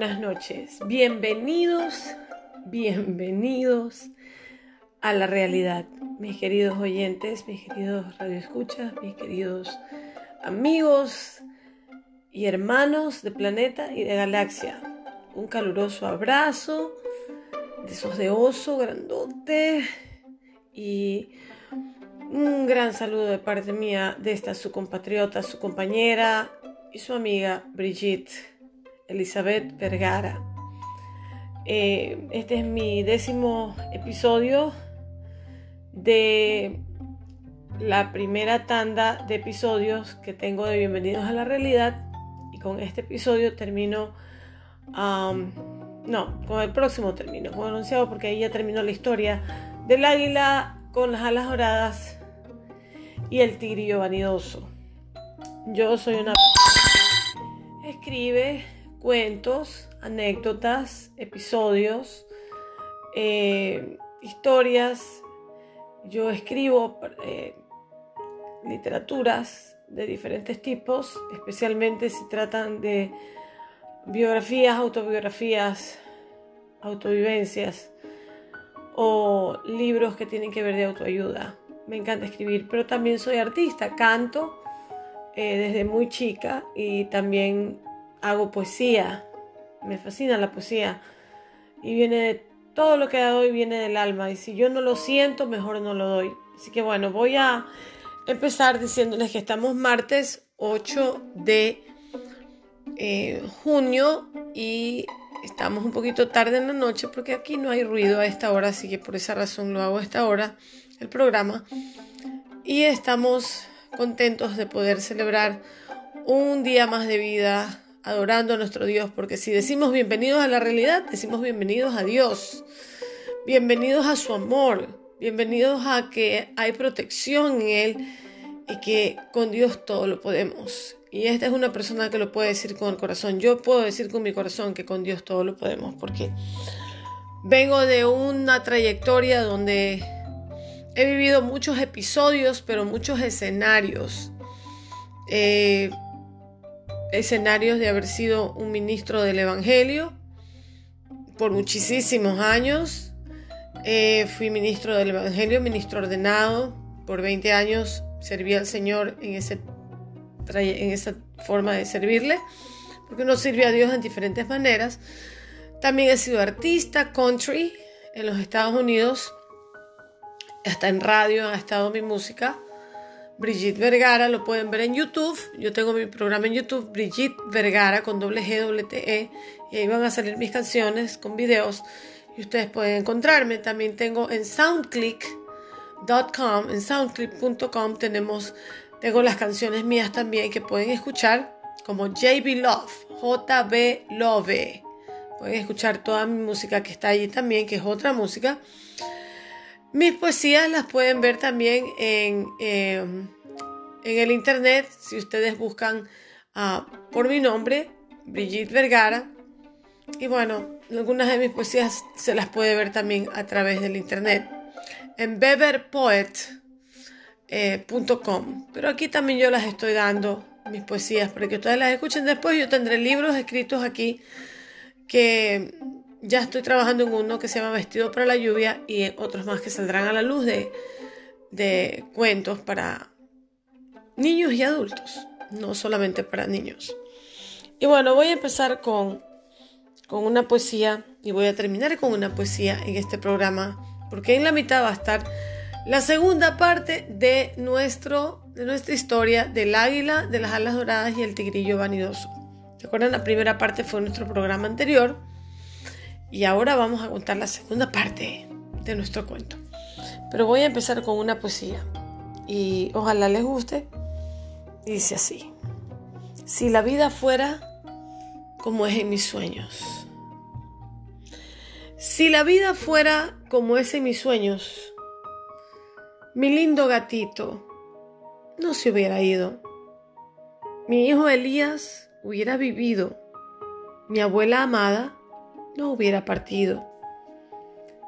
buenas noches. Bienvenidos, bienvenidos a la realidad, mis queridos oyentes, mis queridos radioescuchas, mis queridos amigos y hermanos de planeta y de galaxia. Un caluroso abrazo de esos de oso grandote y un gran saludo de parte mía de esta su compatriota, su compañera y su amiga Brigitte. Elizabeth Vergara. Eh, este es mi décimo episodio de la primera tanda de episodios que tengo de Bienvenidos a la Realidad y con este episodio termino, no, con el próximo termino, como anunciado porque ahí ya terminó la historia del águila con las alas doradas y el tigrillo vanidoso. Yo soy una... Escribe cuentos, anécdotas, episodios, eh, historias. Yo escribo eh, literaturas de diferentes tipos, especialmente si tratan de biografías, autobiografías, autovivencias o libros que tienen que ver de autoayuda. Me encanta escribir, pero también soy artista, canto eh, desde muy chica y también hago poesía, me fascina la poesía y viene todo lo que doy viene del alma y si yo no lo siento mejor no lo doy. Así que bueno, voy a empezar diciéndoles que estamos martes 8 de eh, junio y estamos un poquito tarde en la noche porque aquí no hay ruido a esta hora, así que por esa razón lo hago a esta hora, el programa. Y estamos contentos de poder celebrar un día más de vida adorando a nuestro Dios, porque si decimos bienvenidos a la realidad, decimos bienvenidos a Dios, bienvenidos a su amor, bienvenidos a que hay protección en Él y que con Dios todo lo podemos. Y esta es una persona que lo puede decir con el corazón. Yo puedo decir con mi corazón que con Dios todo lo podemos, porque vengo de una trayectoria donde he vivido muchos episodios, pero muchos escenarios. Eh, escenarios de haber sido un ministro del Evangelio por muchísimos años. Eh, fui ministro del Evangelio, ministro ordenado. Por 20 años serví al Señor en, ese, en esa forma de servirle, porque uno sirve a Dios en diferentes maneras. También he sido artista country en los Estados Unidos, hasta en radio ha estado mi música. Brigitte Vergara, lo pueden ver en YouTube. Yo tengo mi programa en YouTube, Brigitte Vergara con doble G, doble T, E. Y ahí van a salir mis canciones con videos y ustedes pueden encontrarme. También tengo en soundclick.com, en soundclick.com tenemos, tengo las canciones mías también que pueden escuchar como JB Love, JB Love. Pueden escuchar toda mi música que está allí también, que es otra música. Mis poesías las pueden ver también en, em, en el internet si ustedes buscan ah, por mi nombre, Brigitte Vergara. Y bueno, algunas de mis poesías se las puede ver también a través del internet en beverpoet.com. Eh, Pero aquí también yo las estoy dando, mis poesías, para que ustedes las escuchen después. Yo tendré libros escritos aquí que ya estoy trabajando en uno que se llama Vestido para la lluvia y otros más que saldrán a la luz de, de cuentos para niños y adultos, no solamente para niños. Y bueno, voy a empezar con, con una poesía y voy a terminar con una poesía en este programa, porque en la mitad va a estar la segunda parte de, nuestro, de nuestra historia del águila, de las alas doradas y el tigrillo vanidoso. ¿Se acuerdan? La primera parte fue nuestro programa anterior y ahora vamos a contar la segunda parte de nuestro cuento. Pero voy a empezar con una poesía y ojalá les guste. Dice así, si la vida fuera como es en mis sueños. Si la vida fuera como es en mis sueños, mi lindo gatito no se hubiera ido. Mi hijo Elías hubiera vivido. Mi abuela amada no hubiera partido.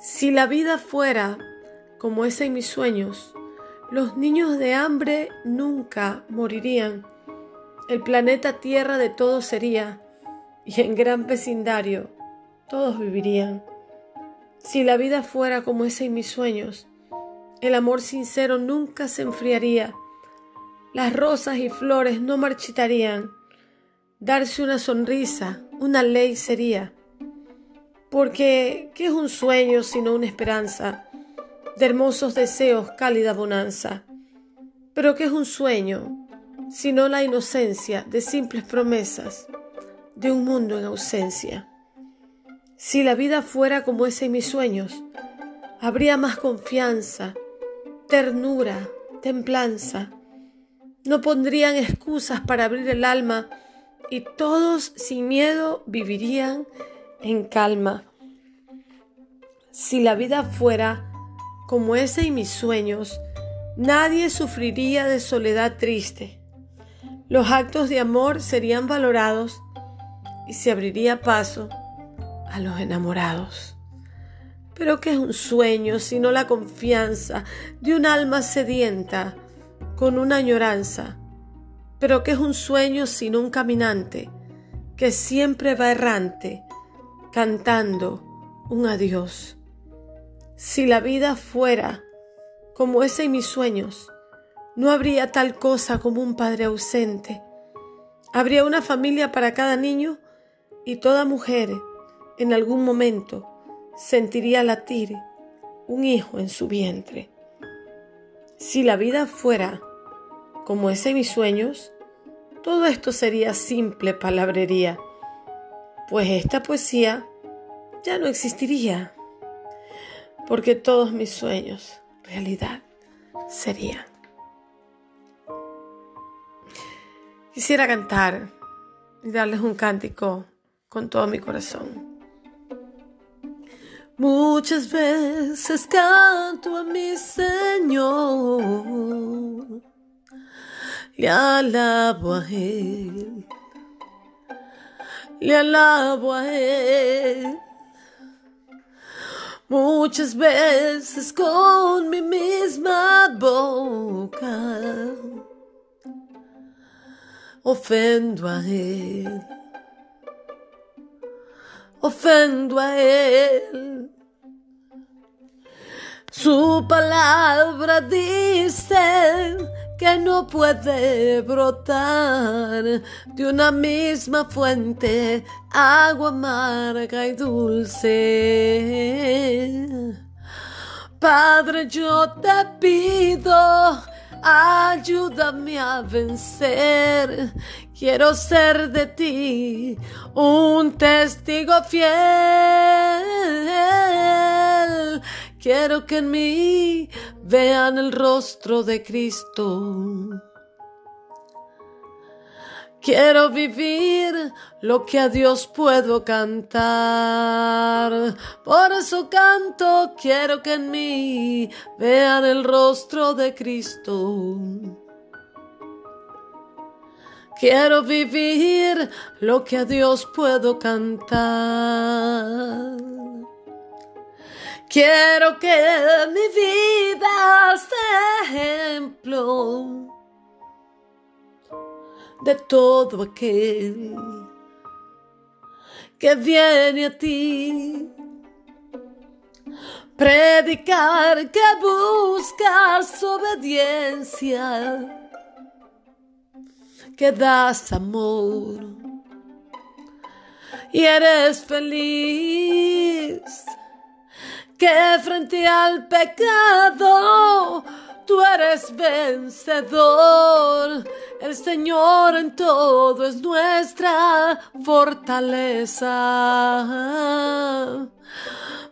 Si la vida fuera como es en mis sueños, los niños de hambre nunca morirían. El planeta Tierra de todos sería y en gran vecindario todos vivirían. Si la vida fuera como esa en mis sueños, el amor sincero nunca se enfriaría, las rosas y flores no marchitarían, darse una sonrisa, una ley sería. Porque, ¿qué es un sueño sino una esperanza? De hermosos deseos, cálida bonanza. Pero, ¿qué es un sueño sino la inocencia de simples promesas de un mundo en ausencia? Si la vida fuera como ese en mis sueños, habría más confianza, ternura, templanza. No pondrían excusas para abrir el alma y todos sin miedo vivirían en calma. Si la vida fuera como ese en mis sueños, nadie sufriría de soledad triste. Los actos de amor serían valorados y se abriría paso a los enamorados. Pero ¿qué es un sueño sino la confianza de un alma sedienta con una añoranza? Pero ¿qué es un sueño sino un caminante que siempre va errante cantando un adiós? Si la vida fuera como ese en mis sueños, no habría tal cosa como un padre ausente. Habría una familia para cada niño y toda mujer en algún momento sentiría latir un hijo en su vientre. Si la vida fuera como ese mis sueños, todo esto sería simple palabrería, pues esta poesía ya no existiría, porque todos mis sueños realidad serían. Quisiera cantar y darles un cántico con todo mi corazón. Muchas veces canto a mi Señor, le alabo a Él, alabo a Él. Muchas veces con mi misma boca ofendo a Él ofendo a Él. Su palabra dice que no puede brotar de una misma fuente agua amarga y dulce. Padre, yo te pido ayúdame a vencer. Quiero ser de ti un testigo fiel. Quiero que en mí vean el rostro de Cristo. Quiero vivir lo que a Dios puedo cantar. Por eso canto, quiero que en mí vean el rostro de Cristo. Quiero vivir lo que a Dios puedo cantar. Quiero que mi vida sea ejemplo de todo aquel que viene a ti. Predicar que buscas obediencia, que das amor y eres feliz, que frente al pecado tú eres vencedor. El Señor en todo es nuestra fortaleza.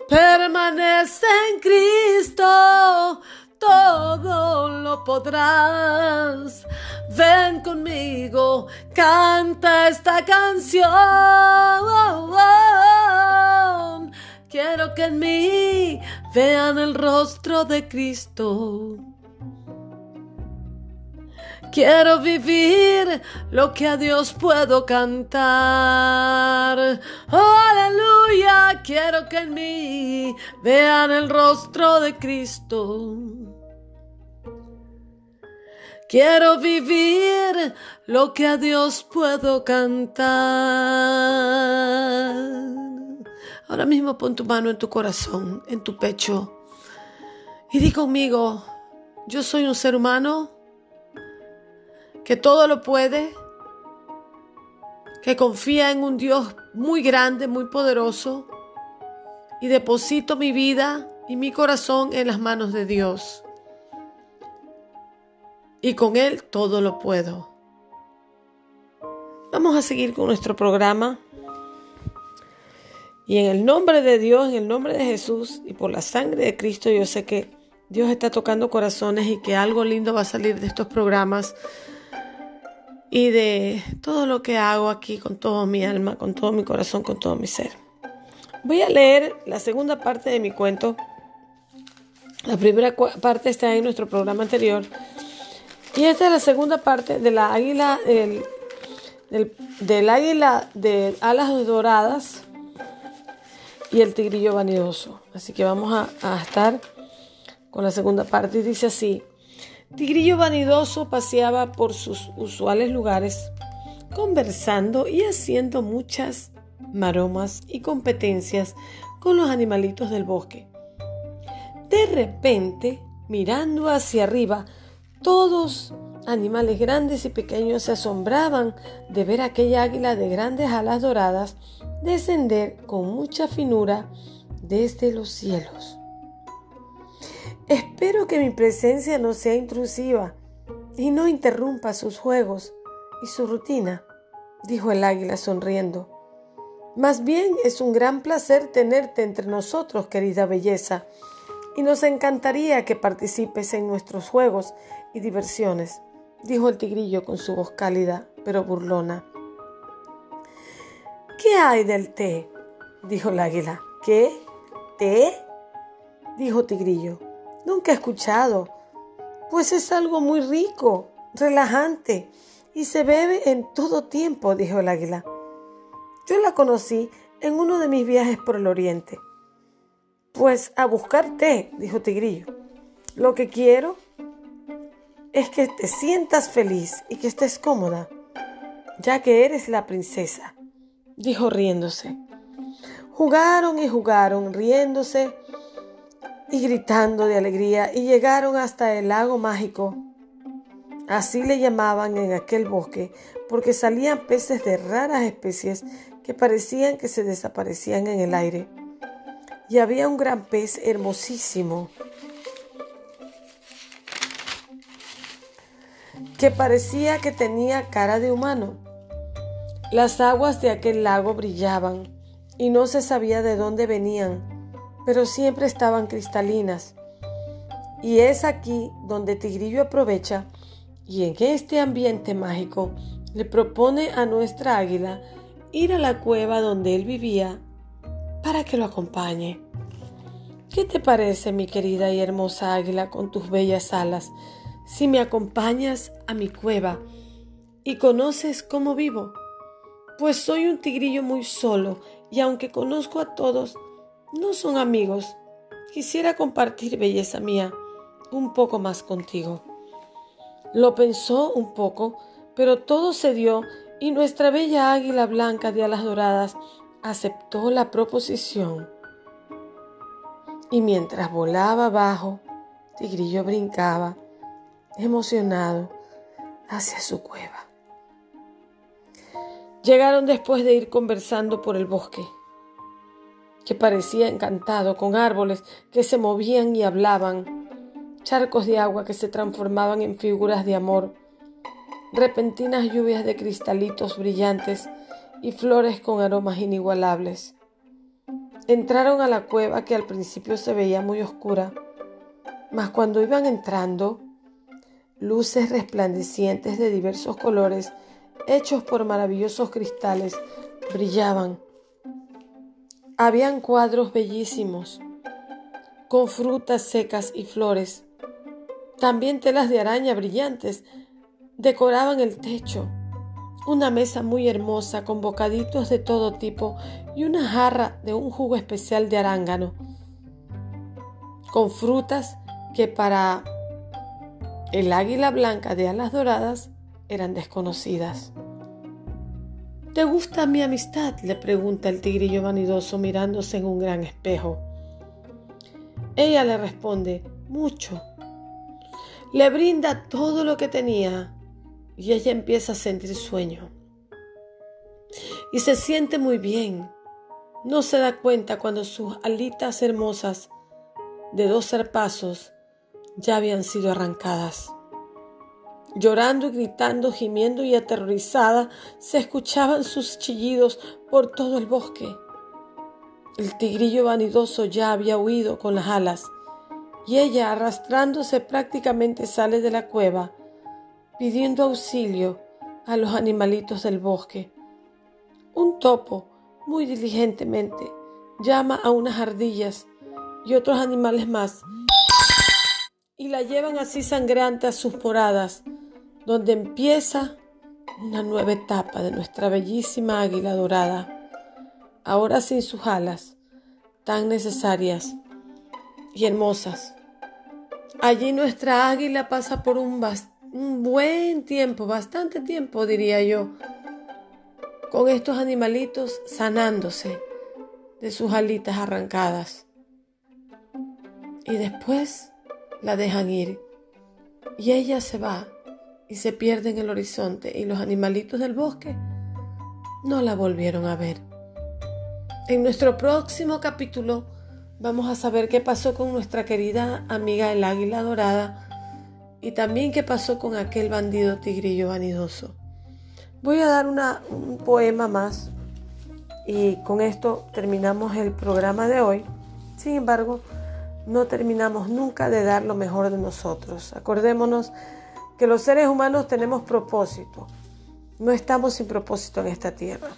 Permanece en Cristo, todo lo podrás. Ven conmigo, canta esta canción. Quiero que en mí vean el rostro de Cristo. Quiero vivir lo que a Dios puedo cantar. Aleluya, quiero que en mí vean el rostro de Cristo. Quiero vivir lo que a Dios puedo cantar. Ahora mismo pon tu mano en tu corazón, en tu pecho, y di conmigo, yo soy un ser humano que todo lo puede, que confía en un Dios muy grande, muy poderoso, y deposito mi vida y mi corazón en las manos de Dios. Y con Él todo lo puedo. Vamos a seguir con nuestro programa. Y en el nombre de Dios, en el nombre de Jesús y por la sangre de Cristo, yo sé que Dios está tocando corazones y que algo lindo va a salir de estos programas y de todo lo que hago aquí con todo mi alma, con todo mi corazón, con todo mi ser. Voy a leer la segunda parte de mi cuento. La primera parte está en nuestro programa anterior. Y esta es la segunda parte de la águila, el del, águila de alas doradas y el tigrillo vanidoso. Así que vamos a, estar con la segunda parte. Y dice así, Tigrillo vanidoso paseaba por sus usuales lugares, conversando y haciendo muchas maromas y competencias con los animalitos del bosque. De repente, mirando hacia arriba, todos animales grandes y pequeños se asombraban de ver aquella águila de grandes alas doradas descender con mucha finura desde los cielos. Espero que mi presencia no sea intrusiva y no interrumpa sus juegos y su rutina, dijo el águila sonriendo. Más bien es un gran placer tenerte entre nosotros, querida belleza, y nos encantaría que participes en nuestros juegos y diversiones dijo el tigrillo con su voz cálida pero burlona. ¿Qué hay del té? dijo el águila. ¿Qué? ¿Té? dijo Tigrillo. Nunca he escuchado. Pues es algo muy rico, relajante y se bebe en todo tiempo, dijo el águila. Yo la conocí en uno de mis viajes por el oriente. Pues a buscar té, dijo Tigrillo. Lo que quiero es que te sientas feliz y que estés cómoda, ya que eres la princesa, dijo riéndose. Jugaron y jugaron, riéndose y gritando de alegría, y llegaron hasta el lago mágico. Así le llamaban en aquel bosque, porque salían peces de raras especies que parecían que se desaparecían en el aire. Y había un gran pez hermosísimo que parecía que tenía cara de humano. Las aguas de aquel lago brillaban y no se sabía de dónde venían, pero siempre estaban cristalinas. Y es aquí donde Tigrillo aprovecha y en este ambiente mágico le propone a nuestra águila ir a la cueva donde él vivía para que lo acompañe. ¿Qué te parece, mi querida y hermosa águila, con tus bellas alas? si me acompañas a mi cueva y conoces cómo vivo, pues soy un tigrillo muy solo y aunque conozco a todos, no son amigos. Quisiera compartir, belleza mía, un poco más contigo. Lo pensó un poco, pero todo se dio y nuestra bella águila blanca de alas doradas aceptó la proposición. Y mientras volaba abajo, Tigrillo brincaba emocionado hacia su cueva. Llegaron después de ir conversando por el bosque, que parecía encantado, con árboles que se movían y hablaban, charcos de agua que se transformaban en figuras de amor, repentinas lluvias de cristalitos brillantes y flores con aromas inigualables. Entraron a la cueva que al principio se veía muy oscura, mas cuando iban entrando, luces resplandecientes de diversos colores, hechos por maravillosos cristales, brillaban. Habían cuadros bellísimos, con frutas secas y flores. También telas de araña brillantes decoraban el techo. Una mesa muy hermosa con bocaditos de todo tipo y una jarra de un jugo especial de arángano, con frutas que para el águila blanca de alas doradas eran desconocidas. ¿Te gusta mi amistad? le pregunta el tigrillo vanidoso mirándose en un gran espejo. Ella le responde, mucho. Le brinda todo lo que tenía y ella empieza a sentir sueño. Y se siente muy bien. No se da cuenta cuando sus alitas hermosas de dos zarpazos ya habían sido arrancadas. Llorando y gritando, gimiendo y aterrorizada, se escuchaban sus chillidos por todo el bosque. El tigrillo vanidoso ya había huido con las alas, y ella, arrastrándose, prácticamente sale de la cueva, pidiendo auxilio a los animalitos del bosque. Un topo, muy diligentemente, llama a unas ardillas y otros animales más, y la llevan así sangrante a sus moradas, donde empieza una nueva etapa de nuestra bellísima águila dorada, ahora sin sus alas, tan necesarias y hermosas. Allí nuestra águila pasa por un, un buen tiempo, bastante tiempo diría yo, con estos animalitos sanándose de sus alitas arrancadas y después la dejan ir. Y ella se va y se pierde en el horizonte y los animalitos del bosque no la volvieron a ver. En nuestro próximo capítulo vamos a saber qué pasó con nuestra querida amiga el águila dorada y también qué pasó con aquel bandido tigrillo vanidoso. Voy a dar un poema más y con esto terminamos el programa de hoy. Sin embargo, no terminamos nunca de dar lo mejor de nosotros. Acordémonos que los seres humanos tenemos propósito. No estamos sin propósito en esta tierra.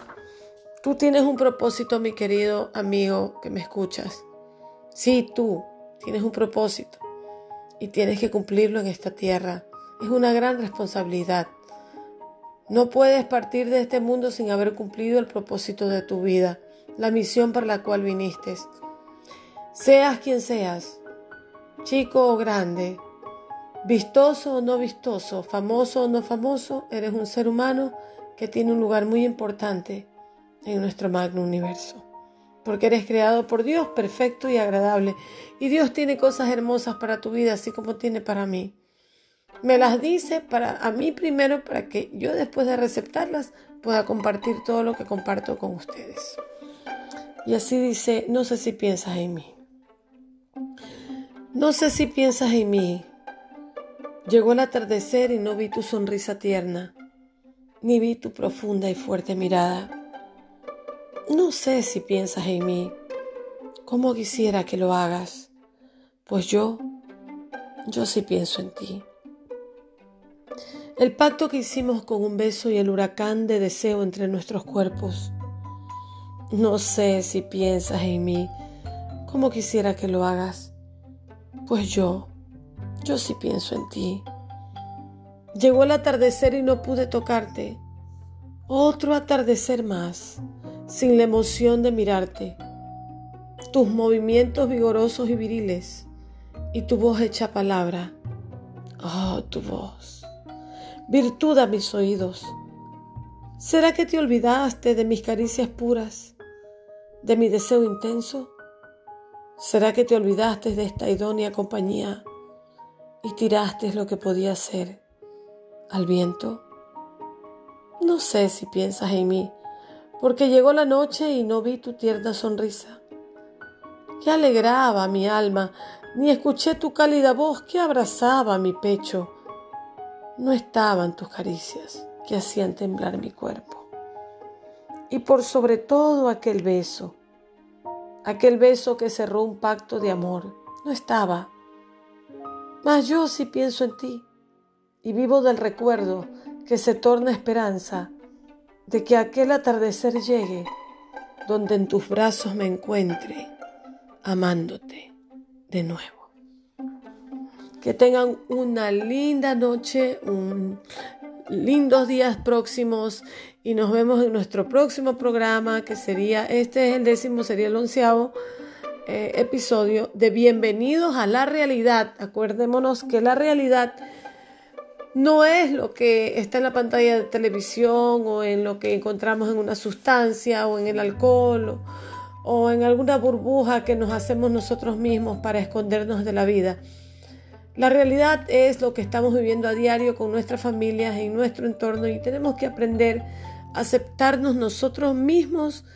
Tú tienes un propósito, mi querido amigo que me escuchas. Sí, tú tienes un propósito y tienes que cumplirlo en esta tierra. Es una gran responsabilidad. No puedes partir de este mundo sin haber cumplido el propósito de tu vida, la misión para la cual viniste. Seas quien seas, chico o grande, vistoso o no vistoso, famoso o no famoso, eres un ser humano que tiene un lugar muy importante en nuestro magno universo. Porque eres creado por Dios perfecto y agradable. Y Dios tiene cosas hermosas para tu vida, así como tiene para mí. Me las dice para a mí primero para que yo después de receptarlas pueda compartir todo lo que comparto con ustedes. Y así dice, no sé si piensas en mí. No sé si piensas en mí. Llegó el atardecer y no vi tu sonrisa tierna, ni vi tu profunda y fuerte mirada. No sé si piensas en mí, como quisiera que lo hagas, pues yo, yo sí pienso en ti. El pacto que hicimos con un beso y el huracán de deseo entre nuestros cuerpos. No sé si piensas en mí, como quisiera que lo hagas, pues yo, yo sí pienso en ti. Llegó el atardecer y no pude tocarte. Otro atardecer más, sin la emoción de mirarte. Tus movimientos vigorosos y viriles y tu voz hecha palabra. Oh, tu voz. Virtud a mis oídos. ¿Será que te olvidaste de mis caricias puras, de mi deseo intenso? ¿Será que te olvidaste de esta idónea compañía y tiraste lo que podía ser al viento? No sé si piensas en mí, porque llegó la noche y no vi tu tierna sonrisa, que alegraba mi alma, ni escuché tu cálida voz que abrazaba mi pecho. No estaban tus caricias que hacían temblar mi cuerpo. Y por sobre todo aquel beso Aquel beso que cerró un pacto de amor no estaba. Mas yo sí pienso en ti y vivo del recuerdo que se torna esperanza de que aquel atardecer llegue donde en tus brazos me encuentre amándote de nuevo. Que tengan una linda noche, un lindos días próximos y nos vemos en nuestro próximo programa que sería, este es el décimo, sería el onceavo eh, episodio de Bienvenidos a la realidad. Acuérdémonos que la realidad no es lo que está en la pantalla de televisión o en lo que encontramos en una sustancia o en el alcohol o, en alguna burbuja que nos hacemos nosotros mismos para escondernos de la vida. La realidad es lo que estamos viviendo a diario con nuestras familias en nuestro entorno y tenemos que aprender a aceptarnos nosotros mismos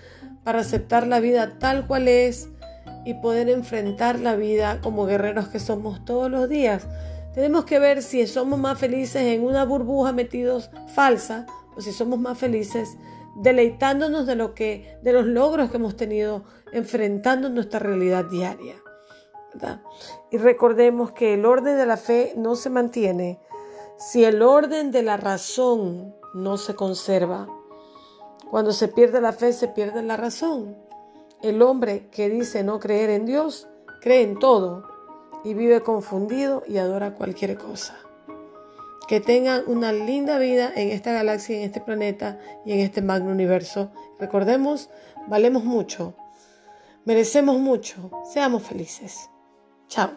para aceptar la vida tal cual es y poder enfrentar la vida como guerreros que somos todos los días. Tenemos que ver si somos más felices en una burbuja metidos falsa o si somos más felices deleitándonos de lo que de los logros que hemos tenido enfrentando nuestra realidad diaria. Y recordemos que el orden de la fe no se mantiene si el orden de la razón no se conserva. Cuando se pierde la fe, se pierde la razón. El hombre que dice no creer en Dios, cree en todo y vive confundido y adora cualquier cosa. Que tengan una linda vida en esta galaxia, en este planeta y en este magno universo. Recordemos, valemos mucho, merecemos mucho, seamos felices. Chao.